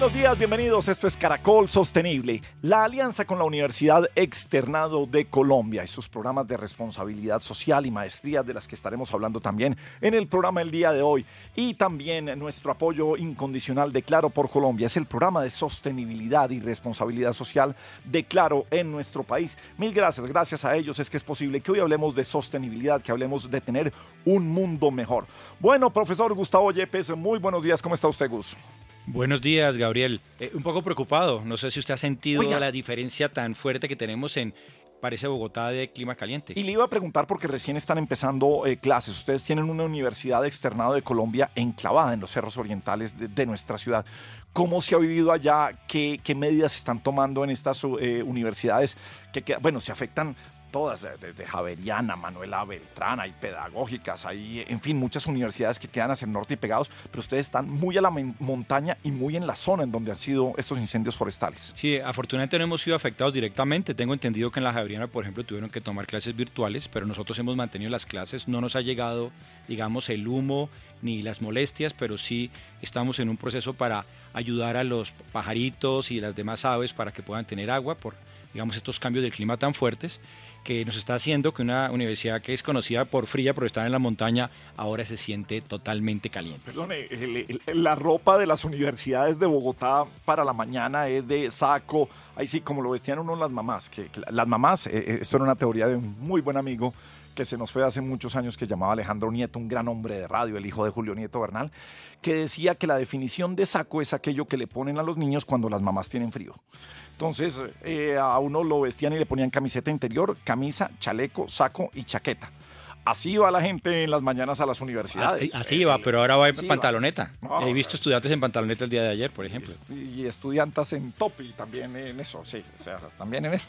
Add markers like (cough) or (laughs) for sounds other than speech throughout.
Buenos días, bienvenidos. Esto es Caracol Sostenible, la alianza con la Universidad Externado de Colombia y sus programas de responsabilidad social y maestría de las que estaremos hablando también en el programa el día de hoy. Y también nuestro apoyo incondicional de Claro por Colombia es el programa de sostenibilidad y responsabilidad social de Claro en nuestro país. Mil gracias, gracias a ellos es que es posible que hoy hablemos de sostenibilidad, que hablemos de tener un mundo mejor. Bueno, profesor Gustavo Yepes, muy buenos días. ¿Cómo está usted, Gus? Buenos días, Gabriel. Eh, un poco preocupado. No sé si usted ha sentido la diferencia tan fuerte que tenemos en, parece Bogotá de clima caliente. Y le iba a preguntar porque recién están empezando eh, clases. Ustedes tienen una universidad externado de Colombia enclavada en los cerros orientales de, nuestra ciudad. ¿Cómo se ha vivido allá? ¿Qué, qué medidas se están tomando en estas eh, universidades que, que, bueno, se afectan todas, desde Javeriana, Manuela Beltrán, hay pedagógicas, hay, en fin, muchas universidades que quedan hacia el norte y pegados, pero ustedes están muy a la montaña y muy en la zona en donde han sido estos incendios forestales. Sí, afortunadamente no hemos sido afectados directamente. Tengo entendido que en la Javeriana, por ejemplo, tuvieron que tomar clases virtuales, pero nosotros hemos mantenido las clases. No nos ha llegado, digamos, el humo ni las molestias, pero sí estamos en un proceso para ayudar a los pajaritos y las demás aves para que puedan tener agua por, digamos, estos cambios del clima tan fuertes que nos está haciendo que una universidad que es conocida por fría, por estar en la montaña, ahora se siente totalmente caliente. Perdone, la ropa de las universidades de Bogotá para la mañana es de saco, ahí sí, como lo vestían uno las mamás, que, las mamás, eh, eh, esto era una teoría de un muy buen amigo que se nos fue hace muchos años, que llamaba Alejandro Nieto, un gran hombre de radio, el hijo de Julio Nieto Bernal, que decía que la definición de saco es aquello que le ponen a los niños cuando las mamás tienen frío. Entonces eh, a uno lo vestían y le ponían camiseta interior, camisa, chaleco, saco y chaqueta. Así va la gente en las mañanas a las universidades. Así, va, pero ahora va en pantaloneta. He visto estudiantes en pantaloneta el día de ayer, por ejemplo. Y, estudiantes en top y también en eso, sí, o sea, también en eso.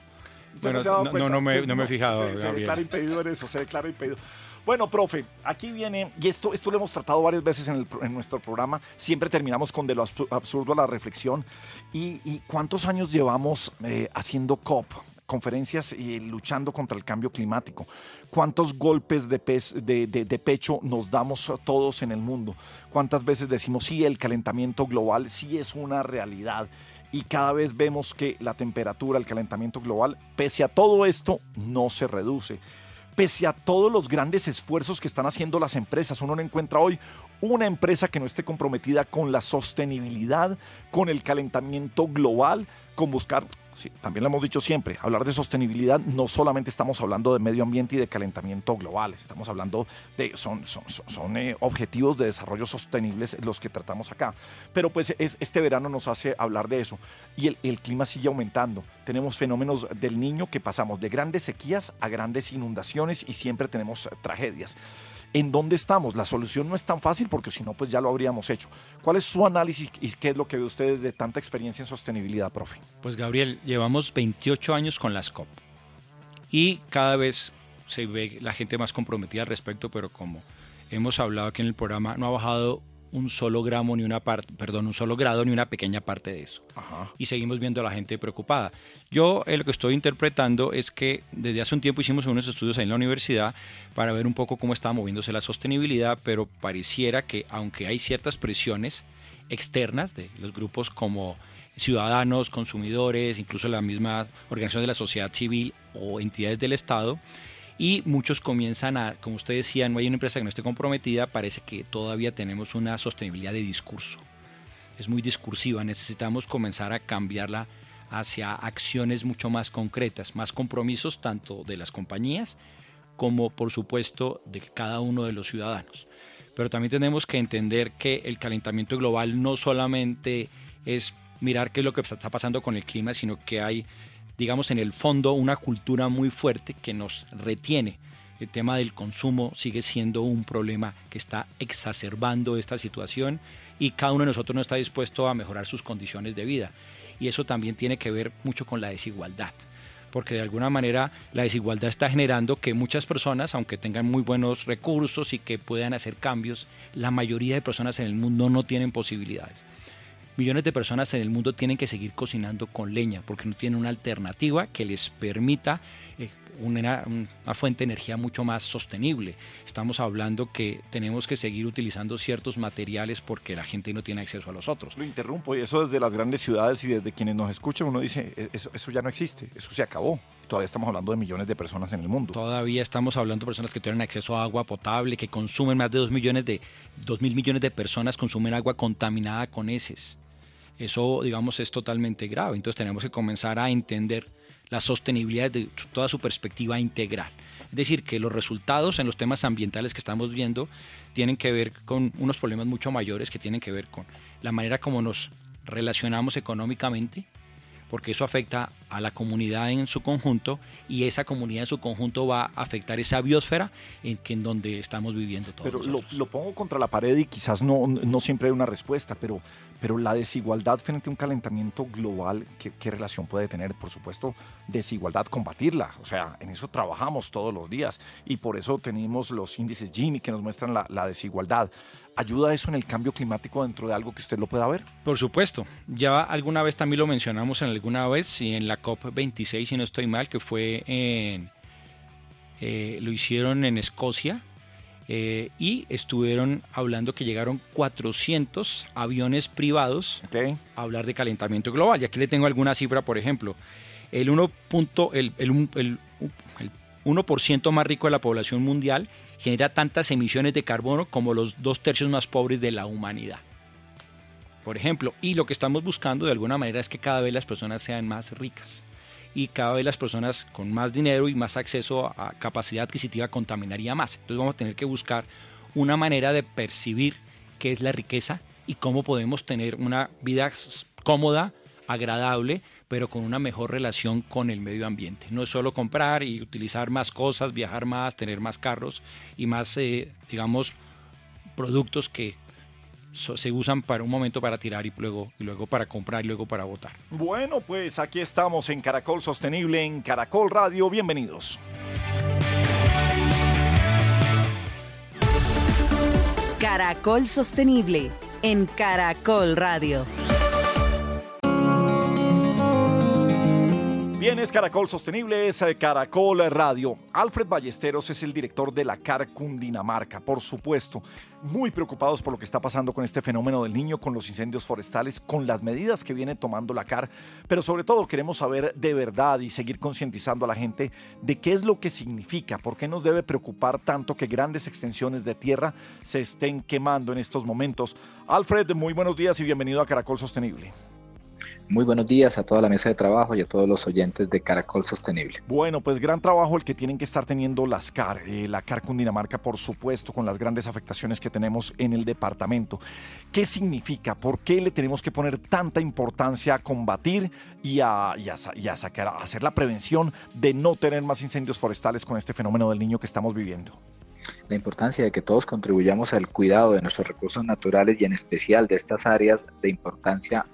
Bueno, no, no, me, no, me, he fijado. Se, se declara impedido en eso, se declara impedido. Bueno, profe, aquí viene, y esto, esto lo hemos tratado varias veces en, nuestro programa, siempre terminamos con de lo absurdo a la reflexión. ¿Y, cuántos años llevamos eh, haciendo COP? conferencias y luchando contra el cambio climático. ¿Cuántos golpes de, de, pecho nos damos todos en el mundo? ¿Cuántas veces decimos, sí, el calentamiento global sí es una realidad? Y cada vez vemos que la temperatura, el calentamiento global, pese a todo esto, no se reduce pese a todos los grandes esfuerzos que están haciendo las empresas. Uno no encuentra hoy una empresa que no esté comprometida con la sostenibilidad, con el calentamiento global, con buscar Sí, también lo hemos dicho siempre, hablar de sostenibilidad no solamente estamos hablando de medio ambiente y de calentamiento global, estamos hablando de, son, son, son, eh, objetivos de desarrollo sostenibles los que tratamos acá. Pero pues es, este verano nos hace hablar de eso y el, el clima sigue aumentando. Tenemos fenómenos del niño que pasamos de grandes sequías a grandes inundaciones y siempre tenemos tragedias en dónde estamos. La solución no es tan fácil porque si no, pues ya lo habríamos hecho. ¿Cuál es su análisis y qué es lo que ve ustedes de tanta experiencia en sostenibilidad, profe? Pues Gabriel, llevamos 28 años con las COP y cada vez se ve la gente más comprometida al respecto, pero como hemos hablado aquí en el programa, no ha bajado un solo gramo ni una parte, perdón, un solo grado ni una pequeña parte de eso. Y seguimos viendo a la gente preocupada. Yo eh, lo que estoy interpretando es que desde hace un tiempo hicimos unos estudios ahí en la universidad para ver un poco cómo estaba moviéndose la sostenibilidad, pero pareciera que aunque hay ciertas presiones externas de los grupos como ciudadanos, consumidores, incluso la misma organización de la sociedad civil o entidades del Estado, y muchos comienzan a, como usted decía, no hay una empresa que no esté comprometida, parece que todavía tenemos una sostenibilidad de discurso. Es muy discursiva, necesitamos comenzar a cambiarla hacia acciones mucho más concretas, más compromisos tanto de las compañías como por supuesto de cada uno de los ciudadanos. Pero también tenemos que entender que el calentamiento global no solamente es mirar qué es lo que está pasando con el clima, sino que hay digamos, en el fondo una cultura muy fuerte que nos retiene. El tema del consumo sigue siendo un problema que está exacerbando esta situación y cada uno de nosotros no está dispuesto a mejorar sus condiciones de vida. Y eso también tiene que ver mucho con la desigualdad. porque de alguna manera la desigualdad está generando que muchas personas, aunque tengan muy buenos recursos y que puedan hacer cambios, la mayoría de personas en el mundo no tienen posibilidades. Millones de personas en el mundo tienen que seguir cocinando con leña porque no tienen una alternativa que les permita eh, una, una, fuente de energía mucho más sostenible. Estamos hablando que tenemos que seguir utilizando ciertos materiales porque la gente no tiene acceso a los otros. Lo interrumpo, y eso desde las grandes ciudades y desde quienes nos escuchan, uno dice, e-, eso, eso ya no existe, eso se acabó. Todavía estamos hablando de millones de personas en el mundo. Todavía estamos hablando de personas que tienen acceso a agua potable, que consumen más de 2 millones de 2 mil millones de personas consumen agua contaminada con heces. Eso, digamos, es totalmente grave. Entonces tenemos que comenzar a entender la sostenibilidad de toda su perspectiva integral. Es decir, que los resultados en los temas ambientales que estamos viendo tienen que ver con unos problemas mucho mayores que tienen que ver con la manera como nos relacionamos económicamente, porque eso afecta a la comunidad en su conjunto y esa comunidad en su conjunto va a afectar esa biosfera en, que, en donde estamos viviendo todos. Pero lo, lo, pongo contra la pared y quizás no, no siempre hay una respuesta, pero pero la desigualdad frente a un calentamiento global, ¿qué, ¿qué, relación puede tener? Por supuesto, desigualdad, combatirla. O sea, en eso trabajamos todos los días y por eso tenemos los índices Gini que nos muestran la, la desigualdad. ¿Ayuda eso en el cambio climático dentro de algo que usted lo pueda ver? Por supuesto. Ya alguna vez también lo mencionamos en alguna vez, y en la COP26, si no estoy mal, que fue en... Eh, lo hicieron en Escocia, eh, y estuvieron hablando que llegaron 400 aviones privados okay. a hablar de calentamiento global. Y aquí le tengo alguna cifra, por ejemplo. El 1, el, el, el, el 1% más rico de la población mundial genera tantas emisiones de carbono como los dos tercios más pobres de la humanidad. Por ejemplo, y lo que estamos buscando de alguna manera es que cada vez las personas sean más ricas y cada vez las personas con más dinero y más acceso a capacidad adquisitiva contaminaría más. Entonces vamos a tener que buscar una manera de percibir qué es la riqueza y cómo podemos tener una vida cómoda, agradable, pero con una mejor relación con el medio ambiente. No es solo comprar y utilizar más cosas, viajar más, tener más carros y más, eh, digamos, productos que se usan para un momento para tirar y luego, y luego para comprar y luego para votar. Bueno, pues aquí estamos en Caracol Sostenible, en Caracol Radio. Bienvenidos. Caracol Sostenible, en Caracol Radio. Bien, es Caracol Sostenible, es Caracol Radio. Alfred Ballesteros es el director de la CAR Cundinamarca, por supuesto. Muy preocupados por lo que está pasando con este fenómeno del niño, con los incendios forestales, con las medidas que viene tomando la CAR, pero sobre todo queremos saber de verdad y seguir concientizando a la gente de qué es lo que significa, por qué nos debe preocupar tanto que grandes extensiones de tierra se estén quemando en estos momentos. Alfred, muy buenos días y bienvenido a Caracol Sostenible. Muy buenos días a toda la mesa de trabajo y a todos los oyentes de Caracol Sostenible. Bueno, pues gran trabajo el que tienen que estar teniendo las CAR, eh, la CAR Cundinamarca, por supuesto, con las grandes afectaciones que tenemos en el departamento. ¿Qué significa? ¿Por qué le tenemos que poner tanta importancia a combatir y a, y a, y a sacar, a hacer la prevención de no tener más incendios forestales con este fenómeno del niño que estamos viviendo? la importancia de que todos contribuyamos al cuidado de nuestros recursos naturales y en especial de estas áreas de importancia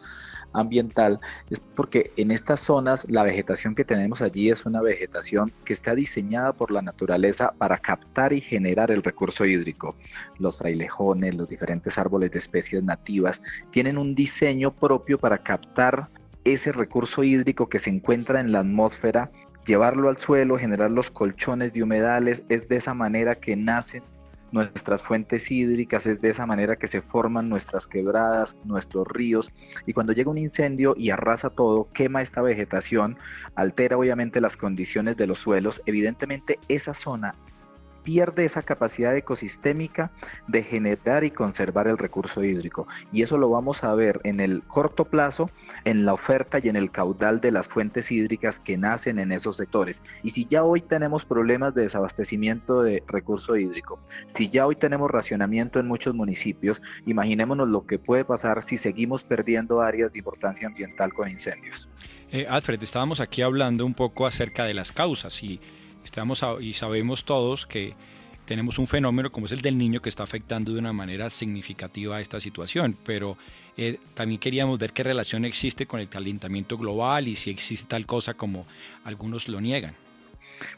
ambiental es porque en estas zonas la vegetación que tenemos allí es una vegetación que está diseñada por la naturaleza para captar y generar el recurso hídrico. Los frailejones, los diferentes árboles de especies nativas tienen un diseño propio para captar ese recurso hídrico que se encuentra en la atmósfera llevarlo al suelo, generar los colchones de humedales, es de esa manera que nacen nuestras fuentes hídricas, es de esa manera que se forman nuestras quebradas, nuestros ríos, y cuando llega un incendio y arrasa todo, quema esta vegetación, altera obviamente las condiciones de los suelos, evidentemente esa zona pierde esa capacidad ecosistémica de generar y conservar el recurso hídrico. Y eso lo vamos a ver en el corto plazo, en la oferta y en el caudal de las fuentes hídricas que nacen en esos sectores. Y si ya hoy tenemos problemas de desabastecimiento de recurso hídrico, si ya hoy tenemos racionamiento en muchos municipios, imaginémonos lo que puede pasar si seguimos perdiendo áreas de importancia ambiental con incendios. Eh, Alfred, estábamos aquí hablando un poco acerca de las causas y Estamos y sabemos todos que tenemos un fenómeno como es el del niño que está afectando de una manera significativa a esta situación, pero eh, también queríamos ver qué relación existe con el calentamiento global y si existe tal cosa como algunos lo niegan.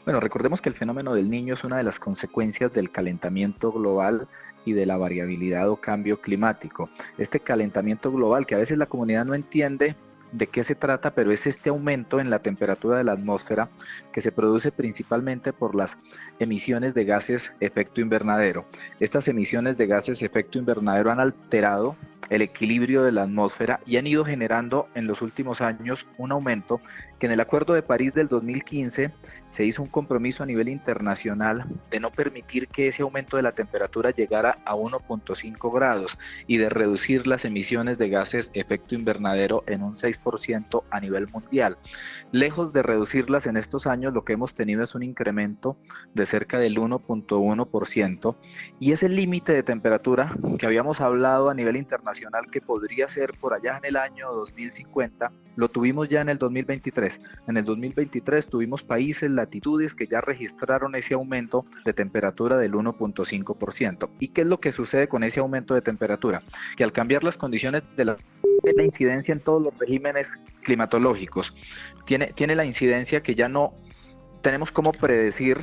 Bueno, recordemos que el fenómeno del niño es una de las consecuencias del calentamiento global y de la variabilidad o cambio climático. Este calentamiento global que a veces la comunidad no entiende de qué se trata, pero es este aumento en la temperatura de la atmósfera que se produce principalmente por las emisiones de gases efecto invernadero. Estas emisiones de gases efecto invernadero han alterado el equilibrio de la atmósfera y han ido generando en los últimos años un aumento que en el Acuerdo de París del 2015 se hizo un compromiso a nivel internacional de no permitir que ese aumento de la temperatura llegara a 1.5 grados y de reducir las emisiones de gases efecto invernadero en un 6% a nivel mundial. Lejos de reducirlas en estos años, lo que hemos tenido es un incremento de cerca del 1.1% y ese límite de temperatura que habíamos hablado a nivel internacional que podría ser por allá en el año 2050, lo tuvimos ya en el 2023. En el 2023 tuvimos países, latitudes que ya registraron ese aumento de temperatura del 1.5%. ¿Y qué es lo que sucede con ese aumento de temperatura? Que al cambiar las condiciones de la, incidencia en todos los regímenes climatológicos, tiene, tiene la incidencia que ya no tenemos cómo predecir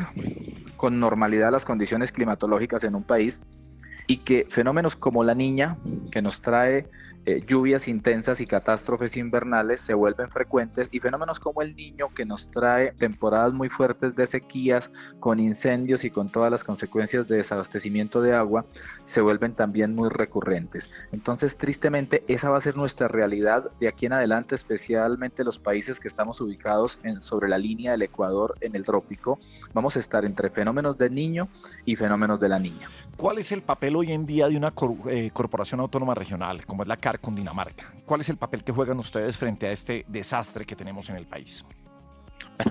con normalidad las condiciones climatológicas en un país y que fenómenos como la niña, que nos trae eh, lluvias intensas y catástrofes invernales se vuelven frecuentes y fenómenos como el niño que nos trae temporadas muy fuertes de sequías con incendios y con todas las consecuencias de desabastecimiento de agua se vuelven también muy recurrentes. Entonces, tristemente, esa va a ser nuestra realidad de aquí en adelante, especialmente los países que estamos ubicados en, sobre la línea del Ecuador en el trópico. Vamos a estar entre fenómenos del niño y fenómenos de la niña. ¿Cuál es el papel hoy en día de una eh, corporación autónoma regional, como es la CAR con Dinamarca? ¿Cuál es el papel que juegan ustedes frente a este desastre que tenemos en el país?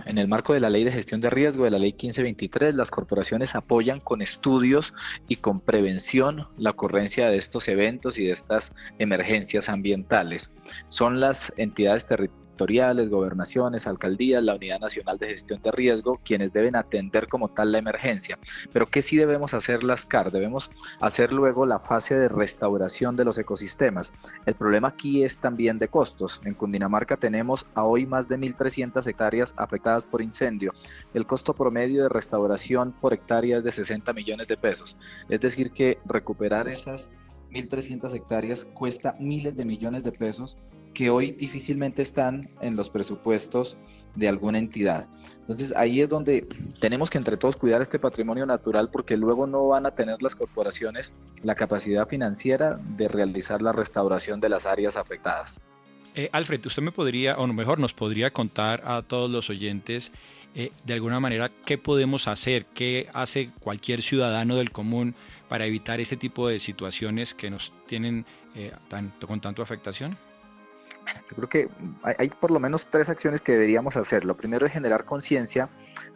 En el marco de la ley de gestión de riesgo, de la ley 1523, las corporaciones apoyan con estudios y con prevención la ocurrencia de estos eventos y de estas emergencias ambientales. Son las entidades territoriales gobernaciones, alcaldías, la Unidad Nacional de Gestión de Riesgo, quienes deben atender como tal la emergencia. Pero ¿qué sí debemos hacer las CAR? Debemos hacer luego la fase de restauración de los ecosistemas. El problema aquí es también de costos. En Cundinamarca tenemos a hoy más de 1.300 hectáreas afectadas por incendio. El costo promedio de restauración por hectárea es de 60 millones de pesos. Es decir, que recuperar esas 1.300 hectáreas cuesta miles de millones de pesos que hoy difícilmente están en los presupuestos de alguna entidad. Entonces ahí es donde tenemos que entre todos cuidar este patrimonio natural porque luego no van a tener las corporaciones la capacidad financiera de realizar la restauración de las áreas afectadas. Eh, Alfred, usted me podría, o mejor, nos podría contar a todos los oyentes eh, de alguna manera qué podemos hacer, qué hace cualquier ciudadano del común para evitar este tipo de situaciones que nos tienen eh, con tanto afectación? Yo creo que hay, por lo menos tres acciones que deberíamos hacer. Lo primero es generar conciencia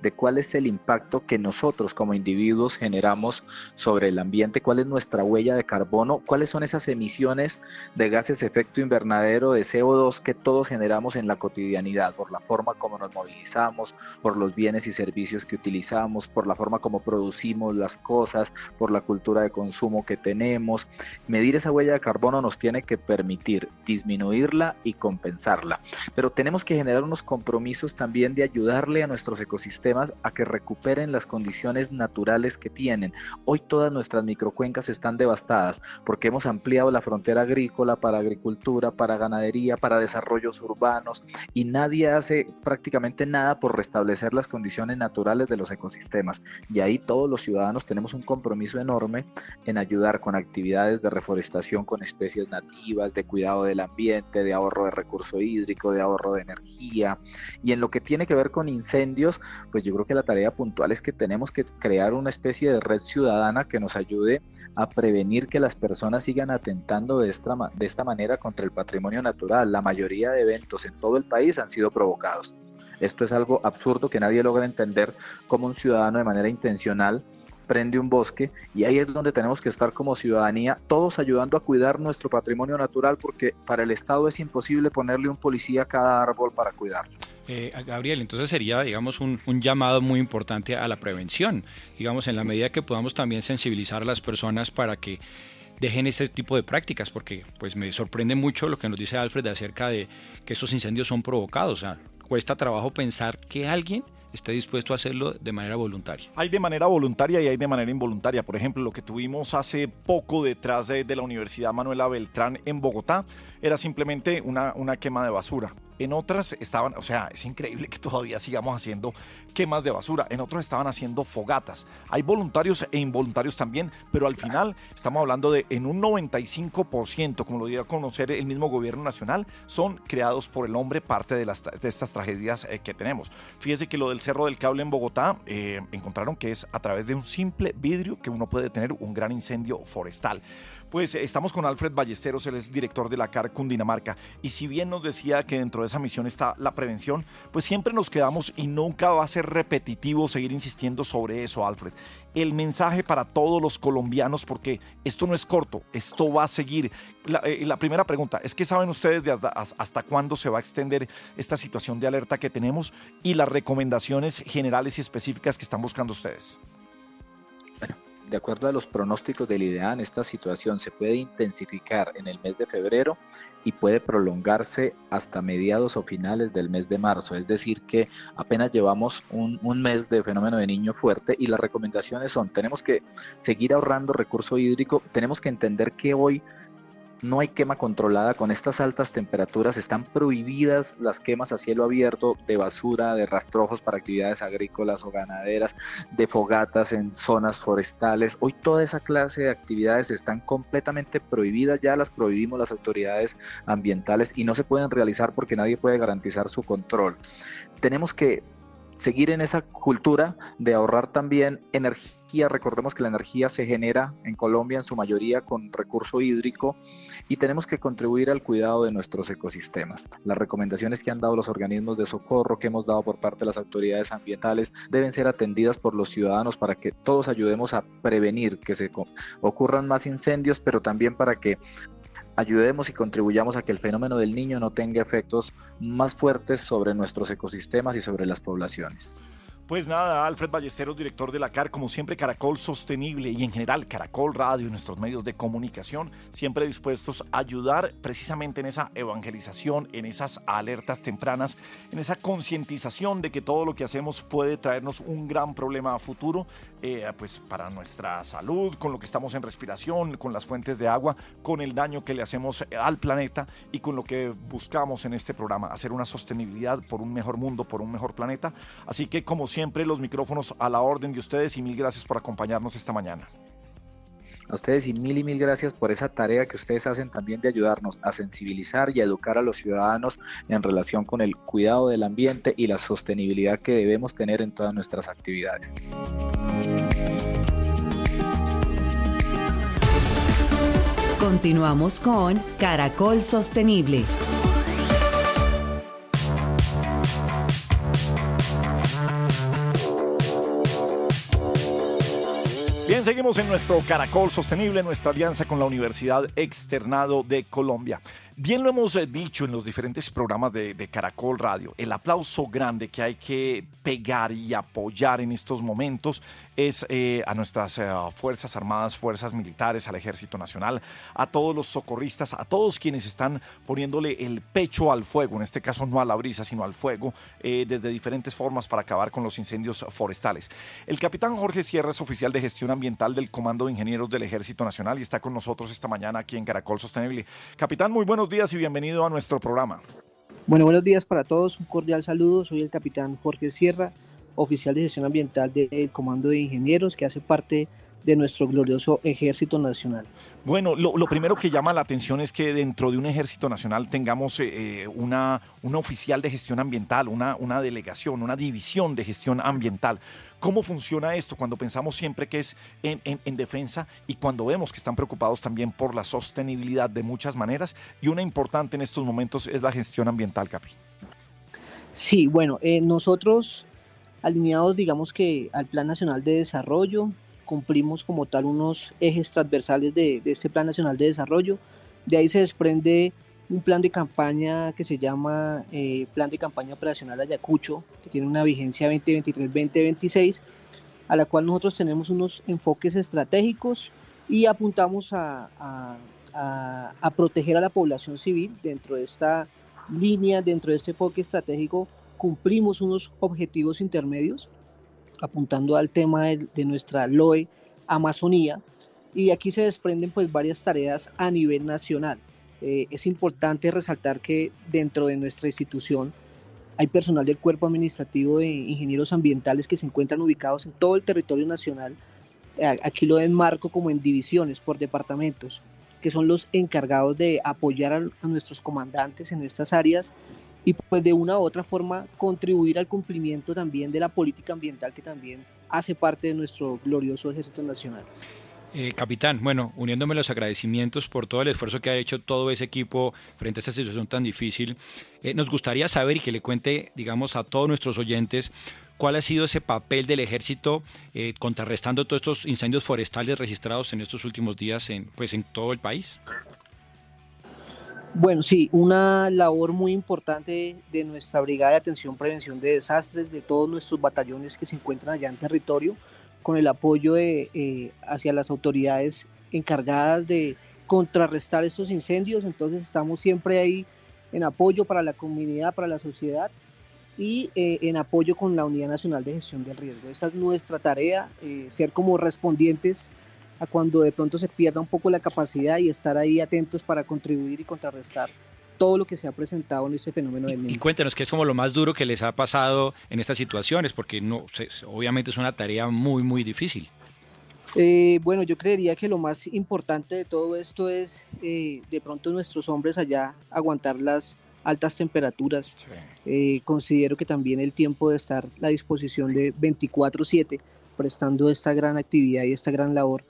de cuál es el impacto que nosotros como individuos generamos sobre el ambiente, cuál es nuestra huella de carbono, cuáles son esas emisiones de gases efecto invernadero, de CO2 que todos generamos en la cotidianidad, por la forma como nos movilizamos, por los bienes y servicios que utilizamos, por la forma como producimos las cosas, por la cultura de consumo que tenemos. Medir esa huella de carbono nos tiene que permitir disminuirla y compensarla. Pero tenemos que generar unos compromisos también de ayudarle a nuestros ecosistemas a que recuperen las condiciones naturales que tienen. Hoy todas nuestras microcuencas están devastadas porque hemos ampliado la frontera agrícola para agricultura, para ganadería, para desarrollos urbanos y nadie hace prácticamente nada por restablecer las condiciones naturales de los ecosistemas. Y ahí todos los ciudadanos tenemos un compromiso enorme en ayudar con actividades de reforestación con especies nativas, de cuidado del ambiente, de ahorro de recurso hídrico, de ahorro de energía. Y en lo que tiene que ver con incendios, pues yo creo que la tarea puntual es que tenemos que crear una especie de red ciudadana que nos ayude a prevenir que las personas sigan atentando de esta, de esta manera contra el patrimonio natural. La mayoría de eventos en todo el país han sido provocados. Esto es algo absurdo que nadie logra entender como un ciudadano de manera intencional prende un bosque y ahí es donde tenemos que estar como ciudadanía, todos ayudando a cuidar nuestro patrimonio natural porque para el Estado es imposible ponerle un policía a cada árbol para cuidarlo. eh, Gabriel, entonces sería, digamos, un, llamado muy importante a la prevención, digamos, en la medida que podamos también sensibilizar a las personas para que dejen este tipo de prácticas, porque pues me sorprende mucho lo que nos dice Alfred acerca de que estos incendios son provocados, cuesta trabajo pensar que alguien esté dispuesto a hacerlo de manera voluntaria. Hay de manera voluntaria y hay de manera involuntaria. Por ejemplo, lo que tuvimos hace poco detrás de, la Universidad Manuela Beltrán en Bogotá era simplemente una, una quema de basura. En otras estaban, o sea, es increíble que todavía sigamos haciendo quemas de basura. En otros estaban haciendo fogatas. Hay voluntarios e involuntarios también, pero al final estamos hablando de en un 95%, como lo dio a conocer el mismo gobierno nacional, son creados por el hombre parte de, estas tragedias eh, que tenemos. Fíjese que lo del Cerro del Cable en Bogotá eh, encontraron que es a través de un simple vidrio que uno puede tener un gran incendio forestal. Pues estamos con Alfred Ballesteros, él es director de la CAR Cundinamarca. Y si bien nos decía que dentro de esa misión está la prevención, pues siempre nos quedamos y nunca va a ser repetitivo seguir insistiendo sobre eso, Alfred. El mensaje para todos los colombianos, porque esto no es corto, esto va a seguir. La, eh, primera pregunta es, ¿qué saben ustedes de hasta, hasta cuándo se va a extender esta situación de alerta que tenemos y las recomendaciones generales y específicas que están buscando ustedes? De acuerdo a los pronósticos del IDEAN, esta situación se puede intensificar en el mes de febrero y puede prolongarse hasta mediados o finales del mes de marzo. Es decir, que apenas llevamos un, un, mes de fenómeno de niño fuerte y las recomendaciones son, tenemos que seguir ahorrando recurso hídrico, tenemos que entender que hoy no hay quema controlada. Con estas altas temperaturas están prohibidas las quemas a cielo abierto de basura, de rastrojos para actividades agrícolas o ganaderas, de fogatas en zonas forestales. Hoy toda esa clase de actividades están completamente prohibidas, ya las prohibimos las autoridades ambientales y no se pueden realizar porque nadie puede garantizar su control. Tenemos que seguir en esa cultura de ahorrar también energía. Recordemos que la energía se genera en Colombia en su mayoría con recurso hídrico y tenemos que contribuir al cuidado de nuestros ecosistemas. Las recomendaciones que han dado los organismos de socorro que hemos dado por parte de las autoridades ambientales deben ser atendidas por los ciudadanos para que todos ayudemos a prevenir que se ocurran más incendios, pero también para que ayudemos y contribuyamos a que el fenómeno del niño no tenga efectos más fuertes sobre nuestros ecosistemas y sobre las poblaciones. Pues nada, Alfred Ballesteros, director de la CAR, como siempre Caracol Sostenible y en general Caracol Radio nuestros medios de comunicación, siempre dispuestos a ayudar precisamente en esa evangelización, en esas alertas tempranas, en esa concientización de que todo lo que hacemos puede traernos un gran problema a futuro, eh, pues para nuestra salud, con lo que estamos en respiración, con las fuentes de agua, con el daño que le hacemos al planeta y con lo que buscamos en este programa, hacer una sostenibilidad por un mejor mundo, por un mejor planeta. Así que como siempre, siempre los micrófonos a la orden de ustedes y mil gracias por acompañarnos esta mañana. A ustedes y mil y mil gracias por esa tarea que ustedes hacen también de ayudarnos a sensibilizar y a educar a los ciudadanos en relación con el cuidado del ambiente y la sostenibilidad que debemos tener en todas nuestras actividades. Continuamos con Caracol Sostenible. Seguimos en nuestro Caracol Sostenible, nuestra alianza con la Universidad Externado de Colombia. Bien lo hemos eh, dicho en los diferentes programas de, Caracol Radio, el aplauso grande que hay que pegar y apoyar en estos momentos es eh, a nuestras eh, Fuerzas Armadas, Fuerzas Militares, al Ejército Nacional, a todos los socorristas, a todos quienes están poniéndole el pecho al fuego, en este caso no a la brisa, sino al fuego, desde diferentes formas para acabar con los incendios forestales. El capitán Jorge Sierra es oficial de gestión ambiental del Comando de Ingenieros del Ejército Nacional y está con nosotros esta mañana aquí en Caracol Sostenible. Capitán, muy buenos días y bienvenido a nuestro programa. Bueno, buenos días para todos, un cordial saludo. Soy el capitán Jorge Sierra, oficial de gestión ambiental del Comando de Ingenieros, que hace parte de nuestro glorioso Ejército Nacional. Bueno, lo, primero que llama la atención es que dentro de un Ejército Nacional tengamos eh, una, una, oficial de gestión ambiental, una, una delegación, una división de gestión ambiental. ¿Cómo funciona esto cuando pensamos siempre que es en, en, defensa y cuando vemos que están preocupados también por la sostenibilidad de muchas maneras? Y una importante en estos momentos es la gestión ambiental, Capi. Sí, bueno, eh, nosotros alineados digamos que al Plan Nacional de Desarrollo, cumplimos como tal unos ejes transversales de, este Plan Nacional de Desarrollo. De ahí se desprende un plan de campaña que se llama eh, Plan de Campaña Operacional Ayacucho, que tiene una vigencia 2023-2026, a la cual nosotros tenemos unos enfoques estratégicos y apuntamos a, a, proteger a la población civil dentro de esta línea, dentro de este enfoque estratégico, cumplimos unos objetivos intermedios, apuntando al tema de, de nuestra LOE Amazonía, y aquí se desprenden pues varias tareas a nivel nacional. Eh, es importante resaltar que dentro de nuestra institución hay personal del cuerpo administrativo de ingenieros ambientales que se encuentran ubicados en todo el territorio nacional. Aquí lo enmarco como en divisiones por departamentos, que son los encargados de apoyar a, nuestros comandantes en estas áreas y pues de una u otra forma contribuir al cumplimiento también de la política ambiental que también hace parte de nuestro glorioso ejército nacional. Eh, capitán, bueno, uniéndome los agradecimientos por todo el esfuerzo que ha hecho todo ese equipo frente a esta situación tan difícil, eh, nos gustaría saber y que le cuente, digamos, a todos nuestros oyentes cuál ha sido ese papel del ejército eh, contrarrestando todos estos incendios forestales registrados en estos últimos días en, pues, en todo el país. Bueno, sí, una labor muy importante de nuestra Brigada de Atención Prevención de Desastres, de todos nuestros batallones que se encuentran allá en territorio con el apoyo eh, hacia las autoridades encargadas de contrarrestar estos incendios. Entonces estamos siempre ahí en apoyo para la comunidad, para la sociedad y eh, en apoyo con la Unidad Nacional de Gestión del Riesgo. Esa es nuestra tarea, eh, ser como respondientes a cuando de pronto se pierda un poco la capacidad y estar ahí atentos para contribuir y contrarrestar todo lo que se ha presentado en este fenómeno de Y, y cuéntenos qué es como lo más duro que les ha pasado en estas situaciones, porque no, obviamente es una tarea muy, muy difícil. Eh, bueno, yo creería que lo más importante de todo esto es eh, de pronto nuestros hombres allá aguantar las altas temperaturas. Eh, considero que también el tiempo de estar a la disposición de 24/7 prestando esta gran actividad y esta gran labor.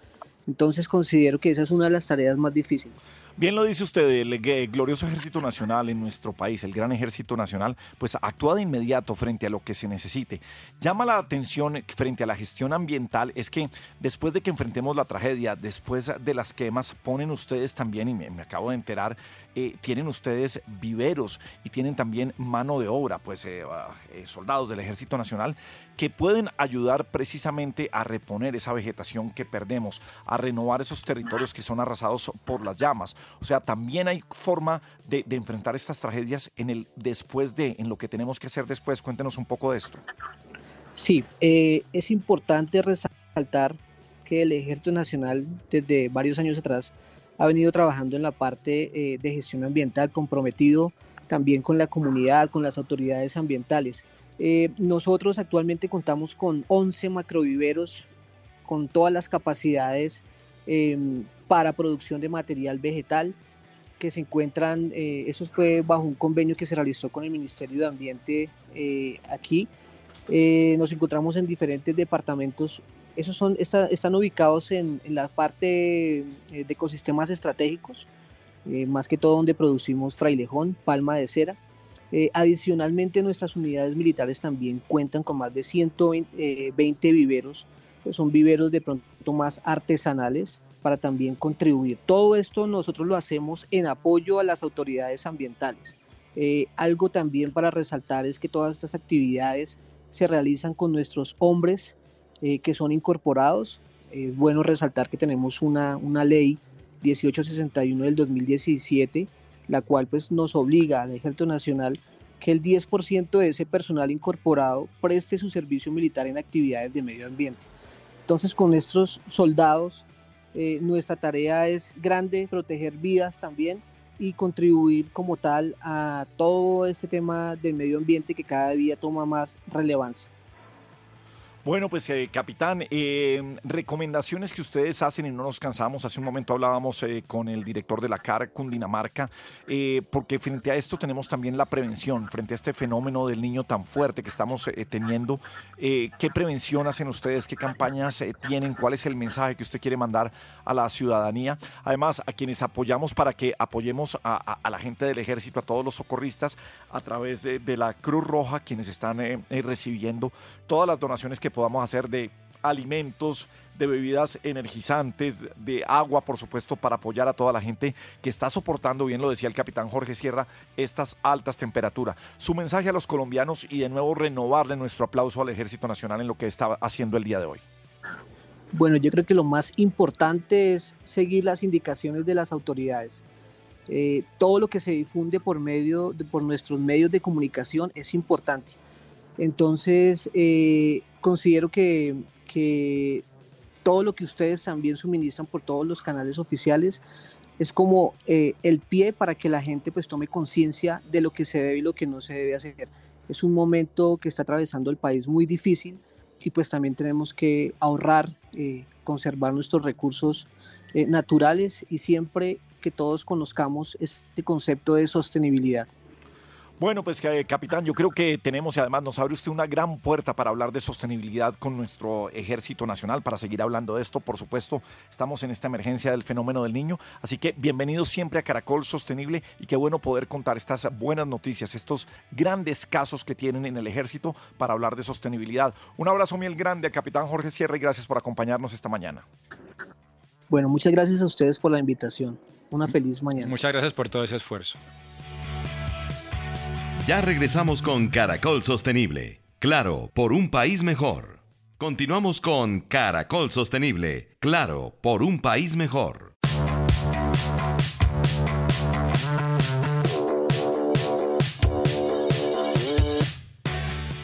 Entonces considero que esa es una de las tareas más difíciles. Bien lo dice usted, el glorioso Ejército Nacional en nuestro país, el gran Ejército Nacional, pues actúa de inmediato frente a lo que se necesite. Llama la atención frente a la gestión ambiental es que después de que enfrentemos la tragedia, después de las quemas, ponen ustedes también, y me, acabo de enterar, eh, tienen ustedes viveros y tienen también mano de obra, pues eh, ah, eh, soldados del Ejército Nacional que pueden ayudar precisamente a reponer esa vegetación que perdemos, a renovar esos territorios que son arrasados por las llamas. O sea, también hay forma de, enfrentar estas tragedias en el después de, en lo que tenemos que hacer después. Cuéntenos un poco de esto. Sí, eh, es importante resaltar que el Ejército Nacional desde varios años atrás ha venido trabajando en la parte eh, de gestión ambiental, comprometido también con la comunidad, con las autoridades ambientales. Eh, nosotros actualmente contamos con 11 macroviveros con todas las capacidades em, para producción de material vegetal que se encuentran, eh, eso fue bajo un convenio que se realizó con el Ministerio de Ambiente eh, aquí. nos encontramos en diferentes departamentos. Esos son, están ubicados en, en, la parte de ecosistemas estratégicos, más que todo donde producimos frailejón, palma de cera eh, adicionalmente, nuestras unidades militares también cuentan con más de 120 eh, viveros, pues son viveros de pronto más artesanales para también contribuir. Todo esto nosotros lo hacemos en apoyo a las autoridades ambientales. Eh, algo también para resaltar es que todas estas actividades se realizan con nuestros hombres que son incorporados. Es bueno resaltar que tenemos una, una ley 1861 del 2017 la cual pues nos obliga al Ejército Nacional que el 10% de ese personal incorporado preste su servicio militar en actividades de medio ambiente. Entonces con estos soldados eh, nuestra tarea es grande, proteger vidas también y contribuir como tal a todo este tema del medio ambiente que cada día toma más relevancia. Bueno, pues eh, capitán, eh, recomendaciones que ustedes hacen y no nos cansamos. Hace un momento hablábamos eh, con el director de la CAR Cundinamarca, porque frente a esto tenemos también la prevención, frente a este fenómeno del niño tan fuerte que estamos teniendo. ¿Qué prevención hacen ustedes? ¿Qué campañas tienen? ¿Cuál es el mensaje que usted quiere mandar a la ciudadanía? Además, a quienes apoyamos para que apoyemos a, la gente del ejército, a todos los socorristas, a través de, de la Cruz Roja, quienes están recibiendo todas las donaciones que podamos hacer de alimentos, de bebidas energizantes, de agua, por supuesto, para apoyar a toda la gente que está soportando, bien lo decía el capitán Jorge Sierra, estas altas temperaturas. Su mensaje a los colombianos y de nuevo renovarle nuestro aplauso al Ejército Nacional en lo que está haciendo el día de hoy. Bueno, yo creo que lo más importante es seguir las indicaciones de las autoridades. Eh, todo lo que se difunde por medio de, por nuestros medios de comunicación es importante. Entonces, eh, considero que, todo lo que ustedes también suministran por todos los canales oficiales es como eh, el pie para que la gente pues tome conciencia de lo que se debe y lo que no se debe hacer. Es un momento que está atravesando el país muy difícil y pues también tenemos que ahorrar, eh, conservar nuestros recursos naturales y siempre que todos conozcamos este concepto de sostenibilidad. Bueno, pues eh, capitán, yo creo que tenemos y además nos abre usted una gran puerta para hablar de sostenibilidad con nuestro ejército nacional, para seguir hablando de esto. Por supuesto, estamos en esta emergencia del fenómeno del niño, así que bienvenido siempre a Caracol Sostenible y qué bueno poder contar estas buenas noticias, estos grandes casos que tienen en el ejército para hablar de sostenibilidad. Un abrazo miel grande a capitán Jorge Sierra y gracias por acompañarnos esta mañana. Bueno, muchas gracias a ustedes por la invitación. Una feliz mañana. Muchas gracias por todo ese esfuerzo. Ya regresamos con Caracol Sostenible. Claro, por un país mejor. Continuamos con Caracol Sostenible. Claro, por un país mejor.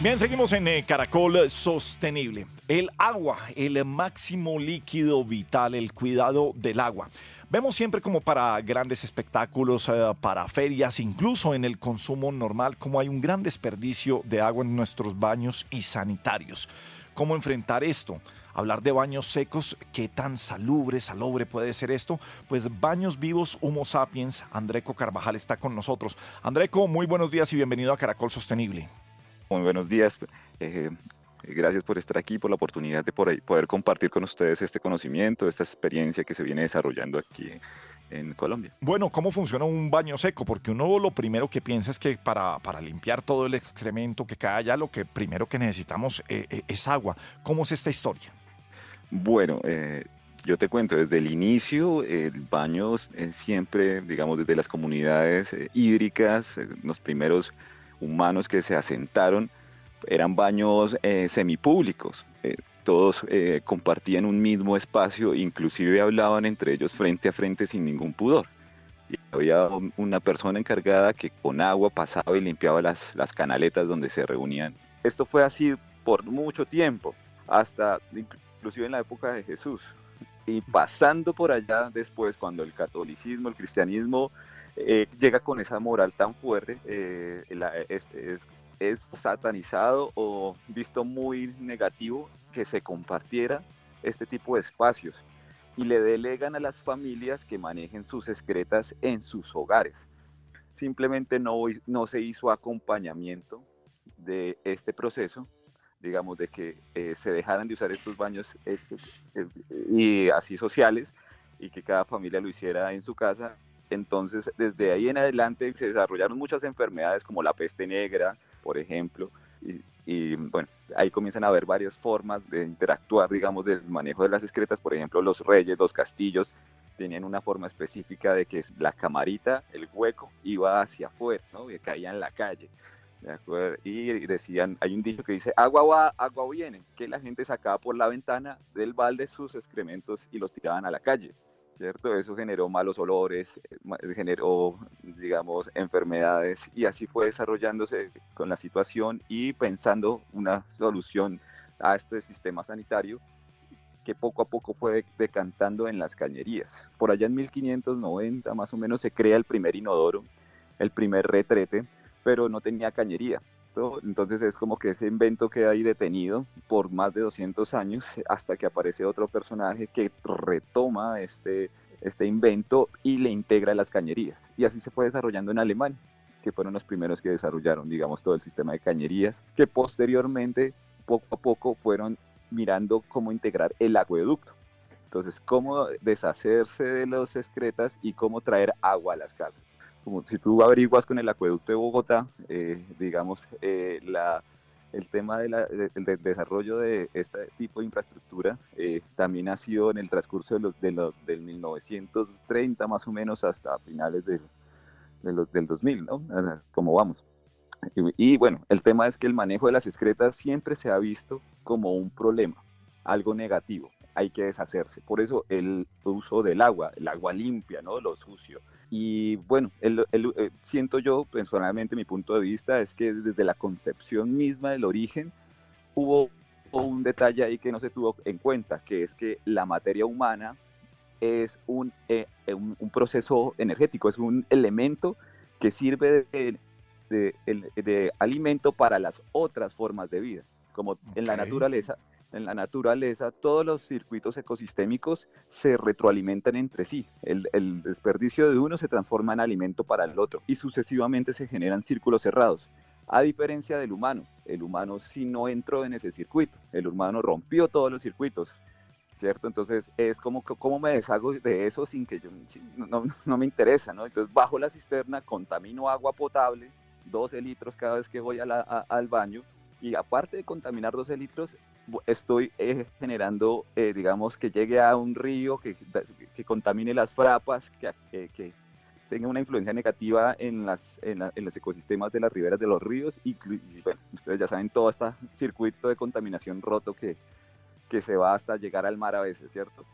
Bien, seguimos en eh, Caracol Sostenible. El agua, el máximo líquido vital, el cuidado del agua. Vemos siempre como para grandes espectáculos, eh, para ferias, incluso en el consumo normal, como hay un gran desperdicio de agua en nuestros baños y sanitarios. ¿Cómo enfrentar esto? Hablar de baños secos, ¿qué tan salubre, salobre puede ser esto? Pues Baños Vivos Humo Sapiens, Andreco Carvajal está con nosotros. Andreco, muy buenos días y bienvenido a Caracol Sostenible. Muy buenos días. Eh, gracias por estar aquí, por la oportunidad de poder compartir con ustedes este conocimiento, esta experiencia que se viene desarrollando aquí en Colombia. Bueno, ¿cómo funciona un baño seco? Porque uno lo primero que piensa es que para, para limpiar todo el excremento que cae allá, lo que primero que necesitamos eh, eh, es agua. ¿Cómo es esta historia? Bueno, yo te cuento, desde el inicio, el baño siempre, digamos, desde las comunidades hídricas, los primeros humanos que se asentaron eran baños eh, semipúblicos. Eh, todos eh, compartían un mismo espacio, inclusive hablaban entre ellos frente a frente sin ningún pudor. Y había una persona encargada que con agua pasaba y limpiaba las, las canaletas donde se reunían. Esto fue así por mucho tiempo, hasta inclusive en la época de Jesús. Y pasando por allá después, cuando el catolicismo, el cristianismo eh, llega con esa moral tan fuerte, eh, es, es, satanizado o visto muy negativo que se compartiera este tipo de espacios y le delegan a las familias que manejen sus excretas en sus hogares. Simplemente no, no se hizo acompañamiento de este proceso, digamos, de que eh, se dejaran de usar estos baños y así sociales y que cada familia lo hiciera en su casa entonces, desde ahí en adelante se desarrollaron muchas enfermedades como la peste negra, por ejemplo, y, bueno, ahí comienzan a haber varias formas de interactuar, digamos, del manejo de las excretas. Por ejemplo, los reyes, los castillos, tenían una forma específica de que la camarita, el hueco, iba hacia afuera, ¿no? Y caía en la calle. Y decían, hay un dicho que dice, agua va, agua viene, que la gente sacaba por la ventana del balde sus excrementos y los tiraban a la calle. ¿Cierto? Eso generó malos olores, eh, generó, digamos, enfermedades y así fue desarrollándose con la situación y pensando una solución a este sistema sanitario que poco a poco fue decantando en las cañerías. Por allá en 1590 más o menos se crea el primer inodoro, el primer retrete, pero no tenía cañería. Entonces es como que ese invento queda ahí detenido por más de 200 años (laughs) hasta que aparece otro personaje que retoma este, este invento y le integra las cañerías. Y así se fue desarrollando en Alemania, que fueron los primeros que desarrollaron, digamos, todo el sistema de cañerías, que posteriormente, poco a poco, fueron mirando cómo integrar el acueducto. Entonces, cómo deshacerse de los excretas y cómo traer agua a las casas como si tú averiguas con el acueducto de Bogotá, eh, digamos, eh, el tema del desarrollo de este tipo de infraestructura eh, también ha sido en el transcurso de los, de los, del 1930 más o menos hasta finales de los, del 2000, ¿no? Como vamos. Y, y, bueno, el tema es que el manejo de las excretas siempre se ha visto como un problema, algo negativo, hay que deshacerse. Por eso el uso del agua, el agua limpia, ¿no? Lo sucio. Y bueno, el, eh, siento yo personalmente, mi punto de vista es que desde la concepción misma del origen hubo un detalle ahí que no se tuvo en cuenta, que es que la materia humana es un, eh, un, proceso energético, es un elemento que sirve de, de, alimento para las otras formas de vida. Como en la naturaleza, en la naturaleza todos los circuitos ecosistémicos se retroalimentan entre sí. El, el, desperdicio de uno se transforma en alimento para el otro y sucesivamente se generan círculos cerrados. A diferencia del humano, el humano sí no entró en ese circuito, el humano rompió todos los circuitos, ¿cierto? Entonces es como, ¿cómo me deshago de eso sin que yo, no, no, me interesa, ¿no? Entonces bajo la cisterna, contamino agua potable, 12 litros cada vez que voy a la, al baño, y aparte de contaminar 12 litros, estoy eh, generando, eh, digamos, que llegue a un río, que, que contamine las frapas, que, que, tenga una influencia negativa en, las, en, los ecosistemas de las riberas de los ríos. Y, ustedes ya saben todo este circuito de contaminación roto que, que se va hasta llegar al mar a veces, ¿cierto?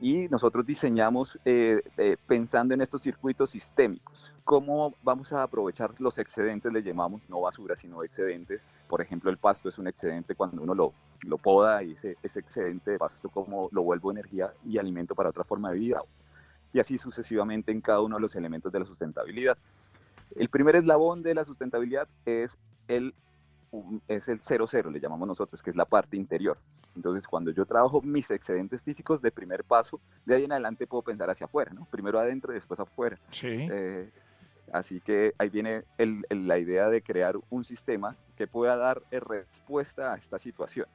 Y nosotros diseñamos eh, pensando en estos circuitos sistémicos. ¿Cómo vamos a aprovechar los excedentes, le llamamos, no basura, sino excedentes? Por ejemplo, el pasto es un excedente cuando uno lo, lo poda y ese, ese excedente de pasto como lo vuelvo energía y alimento para otra forma de vida. Y así sucesivamente en cada uno de los elementos de la sustentabilidad. El primer eslabón de la sustentabilidad es el, es el 00, le llamamos nosotros, que es la parte interior. Entonces, cuando yo trabajo mis excedentes físicos de primer paso, de ahí en adelante puedo pensar hacia afuera, ¿no? Primero adentro y después afuera. Sí. Eh, Así que ahí viene la idea de crear un sistema que pueda dar respuesta a esta situación.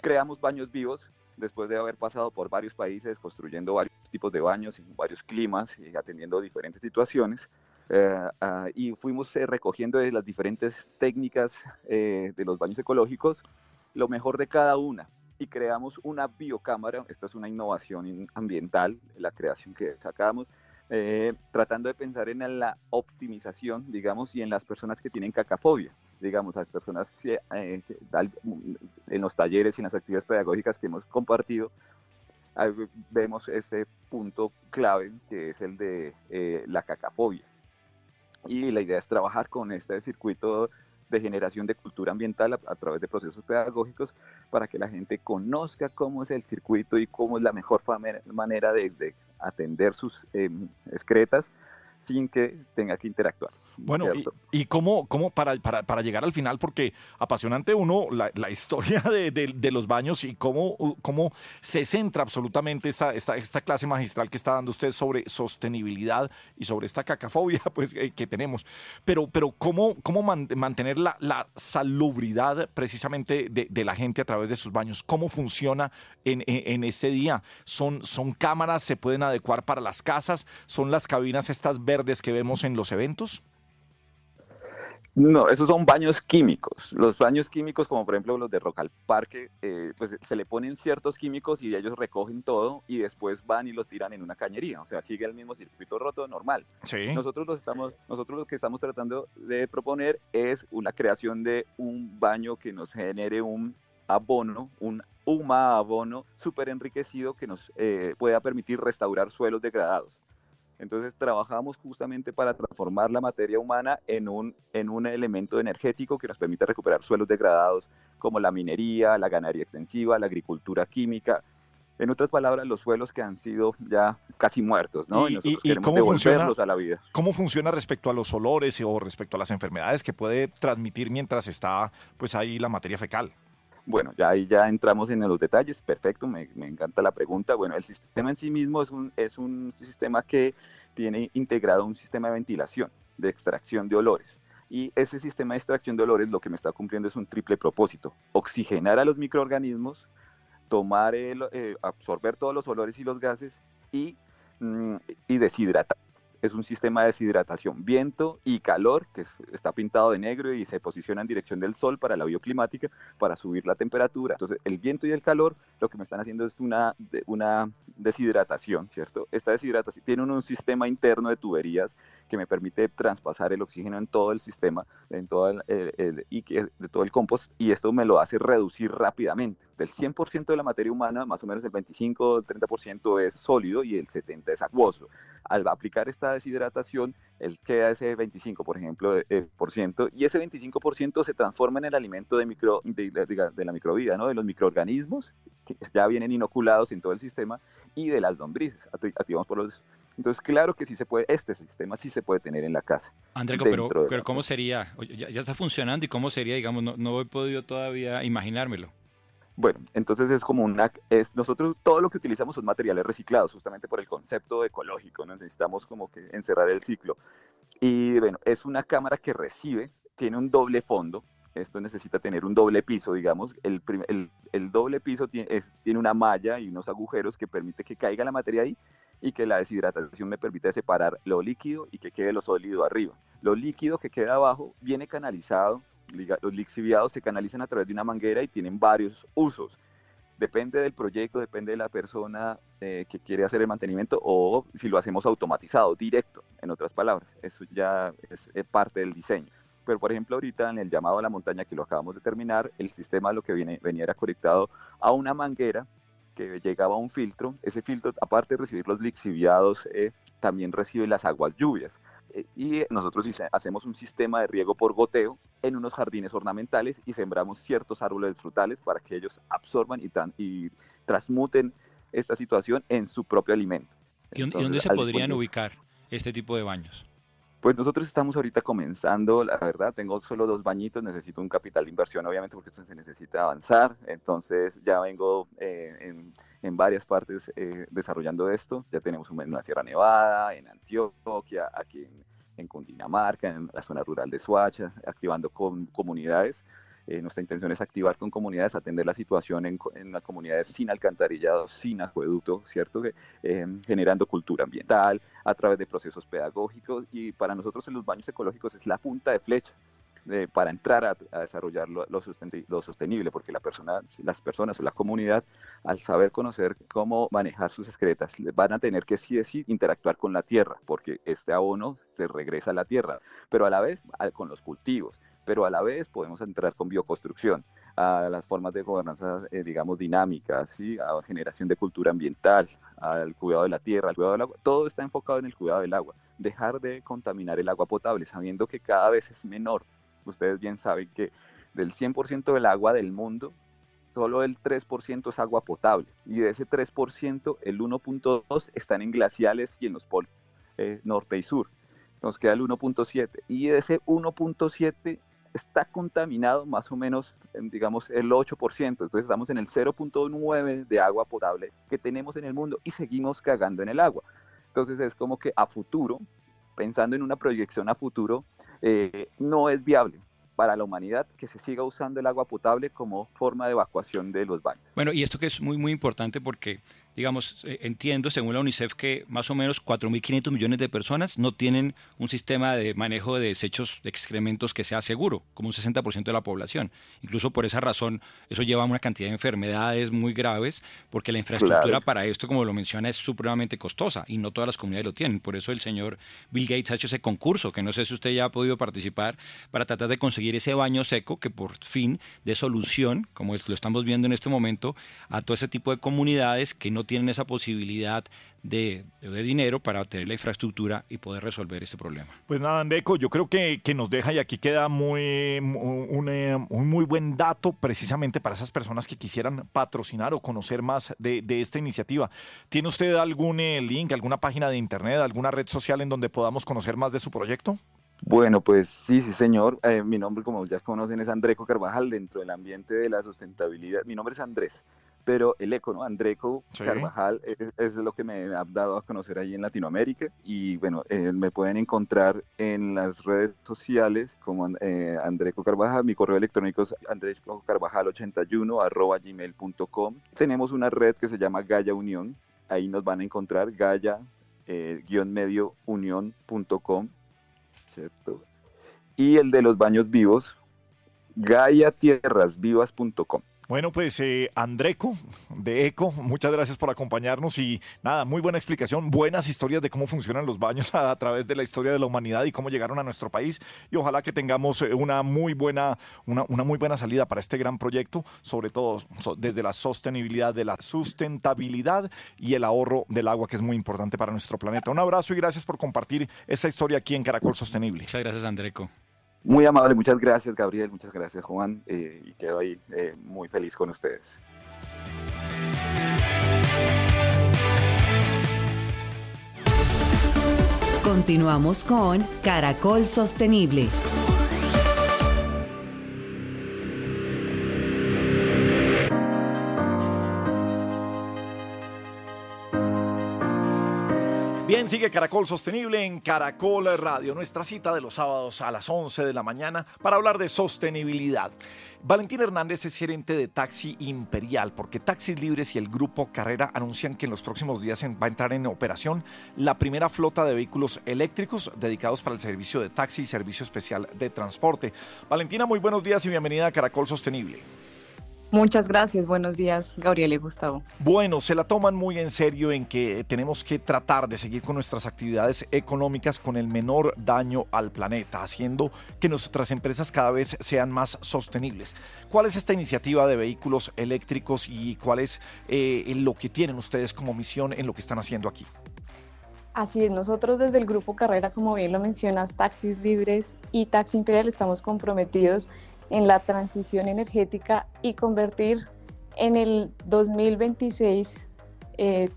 Creamos baños vivos después de haber pasado por varios países, construyendo varios tipos de baños en varios climas y atendiendo diferentes situaciones. Eh, ah, y fuimos eh, recogiendo de las diferentes técnicas eh, de los baños ecológicos lo mejor de cada una y creamos una biocámara. Esta es una innovación ambiental, la creación que sacamos eh, tratando de pensar en la optimización, digamos, y en las personas que tienen cacafobia, digamos, las personas eh, en los talleres y en las actividades pedagógicas que hemos compartido, vemos este punto clave que es el de eh, la cacafobia. Y la idea es trabajar con este circuito de generación de cultura ambiental a, través de procesos pedagógicos para que la gente conozca cómo es el circuito y cómo es la mejor manera de, de atender sus em, excretas sin que tenga que interactuar. Bueno, y, cómo, cómo para, para, para, llegar al final, porque apasionante uno la, la historia de, de, los baños y cómo, cómo se centra absolutamente esta, esta, esta, clase magistral que está dando usted sobre sostenibilidad y sobre esta cacafobia (laughs) pues, eh, que tenemos. Pero, pero cómo, cómo mantener la, la, salubridad precisamente de, de, la gente a través de sus baños, cómo funciona en, en, en este día. ¿Son, ¿Son cámaras? ¿Se pueden adecuar para las casas? ¿Son las cabinas estas verdes que vemos en los eventos? No, esos son baños químicos. Los baños químicos, como por ejemplo los de Rock al Parque, eh, pues se le ponen ciertos químicos y ellos recogen todo y después van y los tiran en una cañería. O sea, sigue el mismo circuito roto normal. Sí. Nosotros, los estamos, nosotros lo que estamos tratando de proponer es una creación de un baño que nos genere un abono, un huma abono súper enriquecido que nos eh, pueda permitir restaurar suelos degradados. Entonces trabajamos justamente para transformar la materia humana en un, en un elemento energético que nos permita recuperar suelos degradados como la minería, la ganadería extensiva, la agricultura química. En otras palabras, los suelos que han sido ya casi muertos, ¿no? ¿Y, y, cómo funciona, a la vida. ¿Cómo funciona respecto a los olores o respecto a las enfermedades que puede transmitir mientras está pues ahí la materia fecal? Bueno, ya ahí ya entramos en los detalles, perfecto, me, encanta la pregunta. Bueno, el sistema en sí mismo es un, es un sistema que tiene integrado un sistema de ventilación, de extracción de olores. Y ese sistema de extracción de olores lo que me está cumpliendo es un triple propósito, oxigenar a los microorganismos, tomar el, eh, absorber todos los olores y los gases y, mm, y deshidratar. Es un sistema de deshidratación, viento y calor, que está pintado de negro y se posiciona en dirección del sol para la bioclimática, para subir la temperatura. Entonces, el viento y el calor lo que me están haciendo es una, una deshidratación, ¿cierto? Esta deshidratación tiene un sistema interno de tuberías que me permite traspasar el oxígeno en todo el sistema, en todo el, y de todo el compost, y esto me lo hace reducir rápidamente. Del 100% de la materia humana, más o menos el 25-30% es sólido y el 70% es acuoso. Al aplicar esta deshidratación, él queda ese 25%, por ejemplo, por ciento, y ese 25% se transforma en el alimento de, micro, de, de la microvida, ¿no? de los microorganismos que ya vienen inoculados en todo el sistema y de las lombrices, activamos por los entonces, claro que sí se puede, este sistema sí se puede tener en la casa. Andreco, pero, pero ¿cómo sería? Ya, ya, está funcionando y cómo sería, digamos, no, no he podido todavía imaginármelo. Bueno, entonces es como una, es, nosotros todo lo que utilizamos son materiales reciclados, justamente por el concepto ecológico, ¿no? necesitamos como que encerrar el ciclo. Y bueno, es una cámara que recibe, tiene un doble fondo, esto necesita tener un doble piso, digamos, el, el, el doble piso tiene, tiene una malla y unos agujeros que permite que caiga la materia ahí y que la deshidratación me permite separar lo líquido y que quede lo sólido arriba. Lo líquido que queda abajo viene canalizado, los lixiviados se canalizan a través de una manguera y tienen varios usos. Depende del proyecto, depende de la persona eh, que quiere hacer el mantenimiento o si lo hacemos automatizado, directo, en otras palabras. Eso ya es, parte del diseño. Pero por ejemplo ahorita en el llamado a la montaña que lo acabamos de terminar, el sistema lo que viene, venía era conectado a una manguera que llegaba a un filtro. Ese filtro, aparte de recibir los lixiviados, eh, también recibe las aguas lluvias. Eh, y nosotros hacemos un sistema de riego por goteo en unos jardines ornamentales y sembramos ciertos árboles frutales para que ellos absorban y, y transmuten esta situación en su propio alimento. ¿Y dónde se podrían ubicar este tipo de baños? Pues nosotros estamos ahorita comenzando, la verdad, tengo solo dos bañitos, necesito un capital de inversión, obviamente, porque se necesita avanzar. Entonces ya vengo eh, en, varias partes eh, desarrollando esto. Ya tenemos en la Sierra Nevada, en Antioquia, aquí en, en Cundinamarca, en la zona rural de Suacha, activando con comunidades. Eh, nuestra intención es activar con comunidades, atender la situación en, en las comunidades sin alcantarillado, sin acueducto, ¿cierto? Eh, generando cultura ambiental a través de procesos pedagógicos y para nosotros en los baños ecológicos es la punta de flecha. para entrar a, desarrollar lo, lo, sostenible, porque la persona, las personas o la comunidad, al saber conocer cómo manejar sus excretas, van a tener que sí sí interactuar con la tierra, porque este abono se regresa a la tierra, pero a la vez con los cultivos pero a la vez podemos entrar con bioconstrucción a las formas de gobernanza, eh, digamos, dinámicas, ¿sí? a generación de cultura ambiental, al cuidado de la tierra, al cuidado del agua. Todo está enfocado en el cuidado del agua. Dejar de contaminar el agua potable, sabiendo que cada vez es menor. Ustedes bien saben que del 100% del agua del mundo, solo el 3% es agua potable. Y de ese 3%, el 1.2 están en glaciales y en los polos eh, norte y sur. Nos queda el 1.7. Y de ese 1.7, está contaminado más o menos, digamos, el 8%. Entonces estamos en el 0.9 de agua potable que tenemos en el mundo y seguimos cagando en el agua. Entonces es como que a futuro, pensando en una proyección a futuro, eh, no es viable para la humanidad que se siga usando el agua potable como forma de evacuación de los baños. Bueno, y esto que es muy, muy importante porque digamos, eh, entiendo según la UNICEF que más o menos 4.500 millones de personas no tienen un sistema de manejo de desechos de excrementos que sea seguro, como un 60% de la población. Incluso por esa razón, eso lleva a una cantidad de enfermedades muy graves, porque la infraestructura para esto, como lo menciona, es supremamente costosa y no todas las comunidades lo tienen. Por eso el señor Bill Gates ha hecho ese concurso, que no sé si usted ya ha podido participar, para tratar de conseguir ese baño seco que por fin dé solución, como lo estamos viendo en este momento, a todo ese tipo de comunidades que no tienen esa posibilidad de, de, dinero para tener la infraestructura y poder resolver este problema. Pues nada, Andeco, yo creo que, que nos deja y aquí queda muy, un, eh, un, muy buen dato precisamente para esas personas que quisieran patrocinar o conocer más de, de esta iniciativa. ¿Tiene usted algún eh, link, alguna página de internet, alguna red social en donde podamos conocer más de su proyecto? Bueno, pues sí, sí, señor. Eh, mi nombre, como ya conocen, es Andreco Carvajal dentro del ambiente de la sustentabilidad. Mi nombre es Andrés pero el eco, ¿no? Andreco Carvajal es, lo que me ha dado a conocer ahí en Latinoamérica y bueno, eh, me pueden encontrar en las redes sociales como eh, Andreco Carvajal, mi correo electrónico es andrescocarvajal81 arroba gmail.com. Tenemos una red que se llama Gaia Unión, ahí nos van a encontrar Gaia eh, guion medio unión.com, ¿cierto? Y el de los baños vivos, gaiatierrasvivas.com. Bueno, pues eh, Andreco de ECO, muchas gracias por acompañarnos y nada, muy buena explicación, buenas historias de cómo funcionan los baños (laughs) a, través de la historia de la humanidad y cómo llegaron a nuestro país y ojalá que tengamos eh, una muy buena, una, muy buena salida para este gran proyecto, sobre todo desde la sostenibilidad, de la sustentabilidad y el ahorro del agua que es muy importante para nuestro planeta. Un abrazo y gracias por compartir esta historia aquí en Caracol Sostenible. Muchas gracias Andreco. Muy amable, muchas gracias Gabriel, muchas gracias Juan eh, y quedo ahí eh, muy feliz con ustedes. Continuamos con Caracol Sostenible. Sigue Caracol Sostenible en Caracol Radio, nuestra cita de los sábados a las 11 de la mañana para hablar de sostenibilidad. Valentín Hernández es gerente de Taxi Imperial, porque Taxis Libres y el Grupo Carrera anuncian que en los próximos días va a entrar en operación la primera flota de vehículos eléctricos dedicados para el servicio de taxi y servicio especial de transporte. Valentina, muy buenos días y bienvenida a Caracol Sostenible. Muchas gracias, buenos días, Gabriel y Gustavo. Bueno, se la toman muy en serio en que tenemos que tratar de seguir con nuestras actividades económicas con el menor daño al planeta, haciendo que nuestras empresas cada vez sean más sostenibles. ¿Cuál es esta iniciativa de vehículos eléctricos y cuál es eh, lo que tienen ustedes como misión en lo que están haciendo aquí? Así es, nosotros desde el Grupo Carrera, como bien lo mencionas, Taxis Libres y Taxi Imperial estamos comprometidos en la transición energética y convertir en el 2026 eh,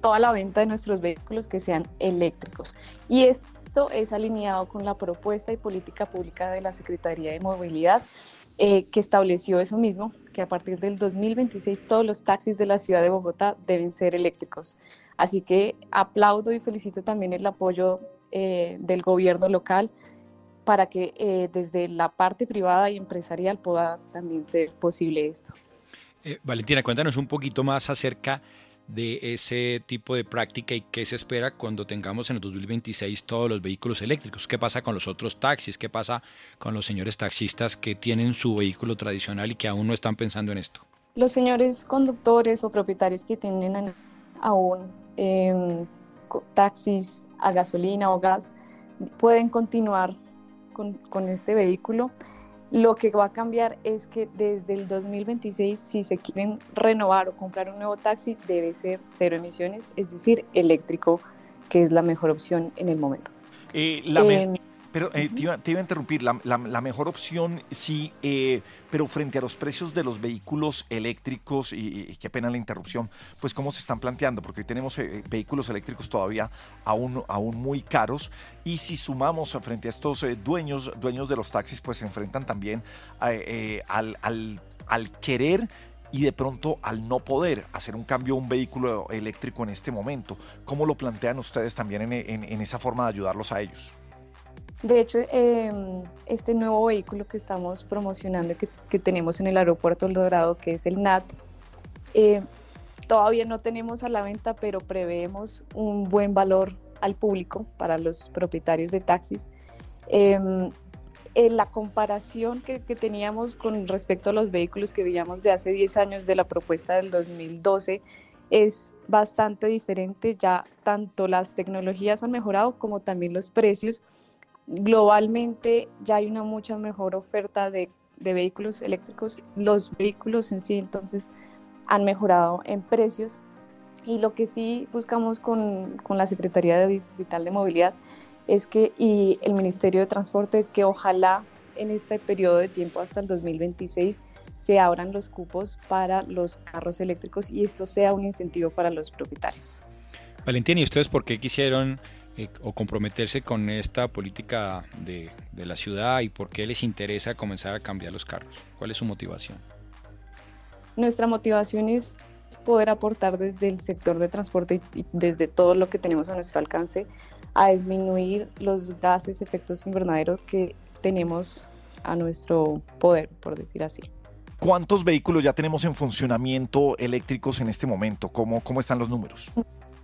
toda la venta de nuestros vehículos que sean eléctricos. Y esto es alineado con la propuesta y política pública de la Secretaría de Movilidad, eh, que estableció eso mismo, que a partir del 2026 todos los taxis de la ciudad de Bogotá deben ser eléctricos. Así que aplaudo y felicito también el apoyo eh, del gobierno local para que eh, desde la parte privada y empresarial pueda también ser posible esto. Eh, Valentina, cuéntanos un poquito más acerca de ese tipo de práctica y qué se espera cuando tengamos en el 2026 todos los vehículos eléctricos. ¿Qué pasa con los otros taxis? ¿Qué pasa con los señores taxistas que tienen su vehículo tradicional y que aún no están pensando en esto? Los señores conductores o propietarios que tienen aún em, taxis a gasolina o gas pueden continuar con, este vehículo. Lo que va a cambiar es que desde el 2026, si se quieren renovar o comprar un nuevo taxi, debe ser cero emisiones, es decir, eléctrico, que es la mejor opción en el momento. Eh, pero eh, te, iba, a interrumpir, la, mejor opción sí, eh, pero frente a los precios de los vehículos eléctricos, y, qué pena la interrupción, pues cómo se están planteando, porque hoy tenemos eh, vehículos eléctricos todavía aún, aún muy caros, y si sumamos frente a estos dueños, dueños de los taxis, pues se enfrentan también al, al, querer y de pronto al no poder hacer un cambio a un vehículo eléctrico en este momento. ¿Cómo lo plantean ustedes también en esa forma de ayudarlos a ellos? De hecho, em, este nuevo vehículo que estamos promocionando, que, tenemos en el aeropuerto El Dorado, que es el NAT, eh, todavía no tenemos a la venta, pero preveemos un buen valor al público para los propietarios de taxis. Em, en la comparación que, que, teníamos con respecto a los vehículos que veíamos de hace 10 años de la propuesta del 2012 es bastante diferente. Ya tanto las tecnologías han mejorado como también los precios globalmente ya hay una mucha mejor oferta de, vehículos eléctricos. Los vehículos en sí entonces han mejorado en precios y lo que sí buscamos con, la Secretaría de Distrital de Movilidad es que, y el Ministerio de Transporte, es que ojalá en este periodo de tiempo hasta el 2026 se abran los cupos para los carros eléctricos y esto sea un incentivo para los propietarios. Valentina, ¿y ustedes por qué quisieron eh, o comprometerse con esta política de, la ciudad y por qué les interesa comenzar a cambiar los carros? ¿Cuál es su motivación? Nuestra motivación es poder aportar desde el sector de transporte y desde todo lo que tenemos a nuestro alcance a disminuir los gases efectos invernaderos que tenemos a nuestro poder, por decir así. ¿Cuántos vehículos ya tenemos en funcionamiento eléctricos en este momento? ¿Cómo, cómo están los números?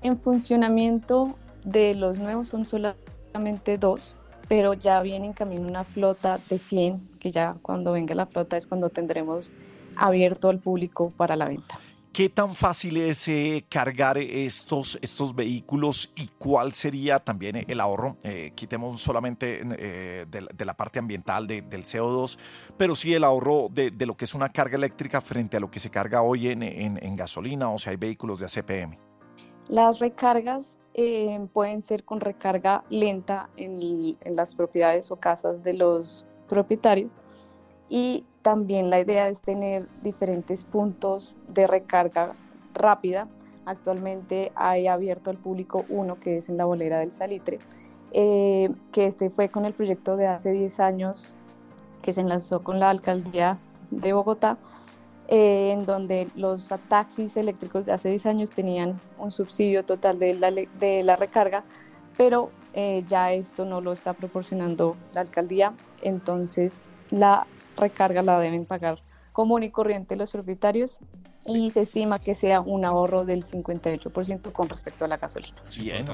En funcionamiento de los nuevos son solamente dos, pero ya viene en camino una flota de 100, que ya cuando venga la flota es cuando tendremos abierto al público para la venta. ¿Qué tan fácil es eh, cargar estos, estos vehículos y cuál sería también el ahorro? Eh, quitemos solamente eh, de, la parte ambiental del CO2, pero sí el ahorro de, lo que es una carga eléctrica frente a lo que se carga hoy en, gasolina o si hay vehículos de ACPM. Las recargas pueden ser con recarga lenta en, las propiedades o casas de los propietarios y también la idea es tener diferentes puntos de recarga rápida. Actualmente hay abierto al público uno que es en la bolera del Salitre, eh, que este fue con el proyecto de hace 10 años que se lanzó con la alcaldía de Bogotá, eh, en donde los taxis eléctricos de hace 10 años tenían un subsidio total de la, de la recarga, pero eh, ya esto no lo está proporcionando la alcaldía, entonces la recarga la deben pagar común y corriente los propietarios y se estima que sea un ahorro del 58% con respecto a la gasolina. Bien,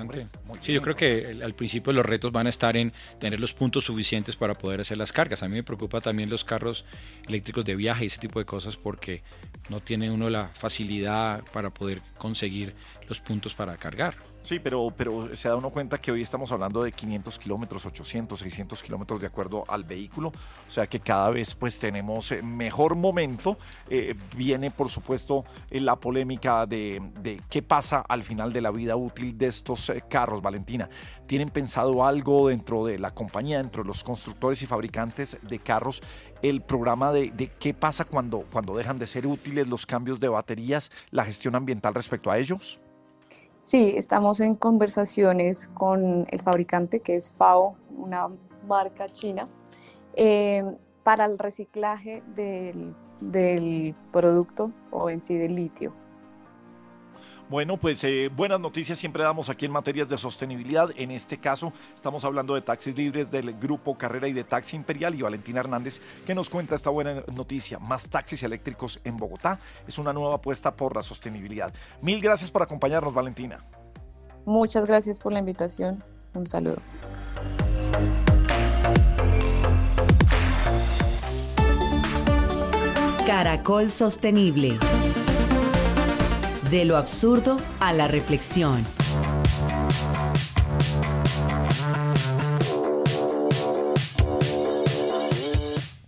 sí, yo creo que al principio los retos van a estar en tener los puntos suficientes para poder hacer las cargas. A mí me preocupa también los carros eléctricos de viaje y ese tipo de cosas porque no tiene uno la facilidad para poder conseguir los puntos para cargar. Sí, pero, pero se da uno cuenta que hoy estamos hablando de 500 kilómetros, 800, 600 kilómetros de acuerdo al vehículo. O sea que cada vez pues tenemos eh, mejor momento. Eh, viene por supuesto eh, la polémica de, de, qué pasa al final de la vida útil de estos carros, Valentina. ¿Tienen pensado algo dentro de la compañía, dentro de los constructores y fabricantes de carros, el programa de, de qué pasa cuando, cuando dejan de ser útiles los cambios de baterías, la gestión ambiental respecto a ellos? Sí, estamos en conversaciones con el fabricante que es FAO, una marca china, eh, para el reciclaje del, del, producto o en sí del litio. Bueno, pues eh, buenas noticias siempre damos aquí en materias de sostenibilidad. En este caso estamos hablando de taxis libres del grupo Carrera y de Taxi Imperial y Valentina Hernández que nos cuenta esta buena noticia. Más taxis eléctricos en Bogotá es una nueva apuesta por la sostenibilidad. Mil gracias por acompañarnos, Valentina. Muchas gracias por la invitación. Un saludo. Caracol Sostenible. De lo absurdo a la reflexión.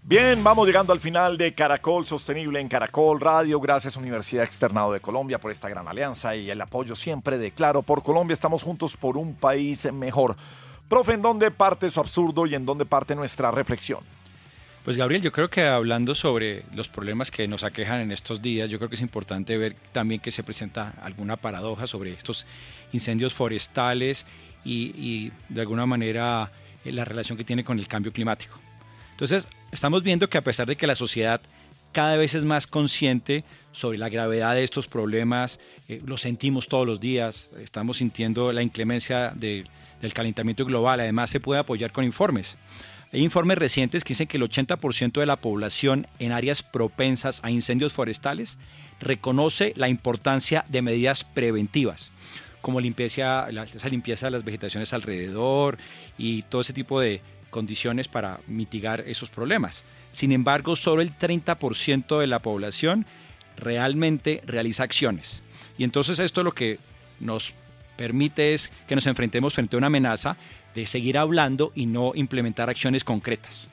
Bien, vamos llegando al final de Caracol Sostenible en Caracol Radio. Gracias Universidad Externado de Colombia por esta gran alianza y el apoyo siempre de Claro por Colombia. Estamos juntos por un país mejor. Profe, ¿en dónde parte su absurdo y en dónde parte nuestra reflexión? Pues Gabriel, yo creo que hablando sobre los problemas que nos aquejan en estos días, yo creo que es importante ver también que se presenta alguna paradoja sobre estos incendios forestales y, de alguna manera eh, la relación que tiene con el cambio climático. Entonces, estamos viendo que a pesar de que la sociedad cada vez es más consciente sobre la gravedad de estos problemas, eh, lo sentimos todos los días, estamos sintiendo la inclemencia del calentamiento global, además se puede apoyar con informes. Hay informes recientes que dicen que el 80% de la población en áreas propensas a incendios forestales reconoce la importancia de medidas preventivas, como limpieza, esa limpieza de las vegetaciones alrededor y todo ese tipo de condiciones para mitigar esos problemas. Sin embargo, solo el 30% de la población realmente realiza acciones. Y entonces esto lo que nos permite es que nos enfrentemos frente a una amenaza de seguir hablando y no implementar acciones concretas.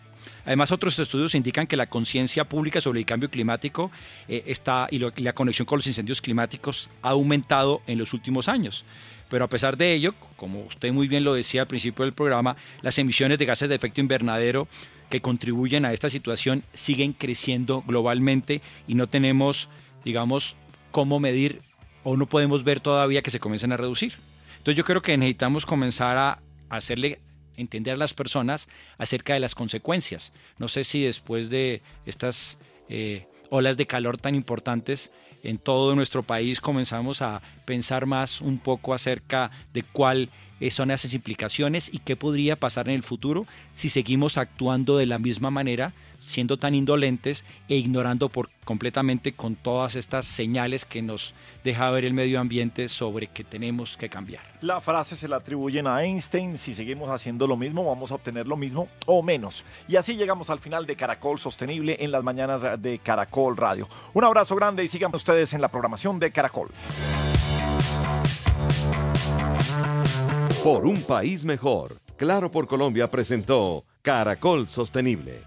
Además, otros estudios indican que la conciencia pública sobre el cambio climático eh, está y, la conexión con los incendios climáticos ha aumentado en los últimos años. Pero a pesar de ello, como usted muy bien lo decía al principio del programa, las emisiones de gases de efecto invernadero que contribuyen a esta situación siguen creciendo globalmente y no tenemos, digamos, cómo medir o no podemos ver todavía que se comiencen a reducir. Entonces yo creo que necesitamos comenzar a hacerle entender a las personas acerca de las consecuencias. No sé si después de estas eh, olas de calor tan importantes en todo nuestro país comenzamos a pensar más un poco acerca de cuál son esas implicaciones y qué podría pasar en el futuro si seguimos actuando de la misma manera siendo tan indolentes e ignorando por completamente con todas estas señales que nos deja ver el medio ambiente sobre que tenemos que cambiar. La frase se la atribuyen a Einstein, si seguimos haciendo lo mismo vamos a obtener lo mismo o menos. Y así llegamos al final de Caracol Sostenible en las mañanas de Caracol Radio. Un abrazo grande y sigan ustedes en la programación de Caracol. Por un país mejor, Claro por Colombia presentó Caracol Sostenible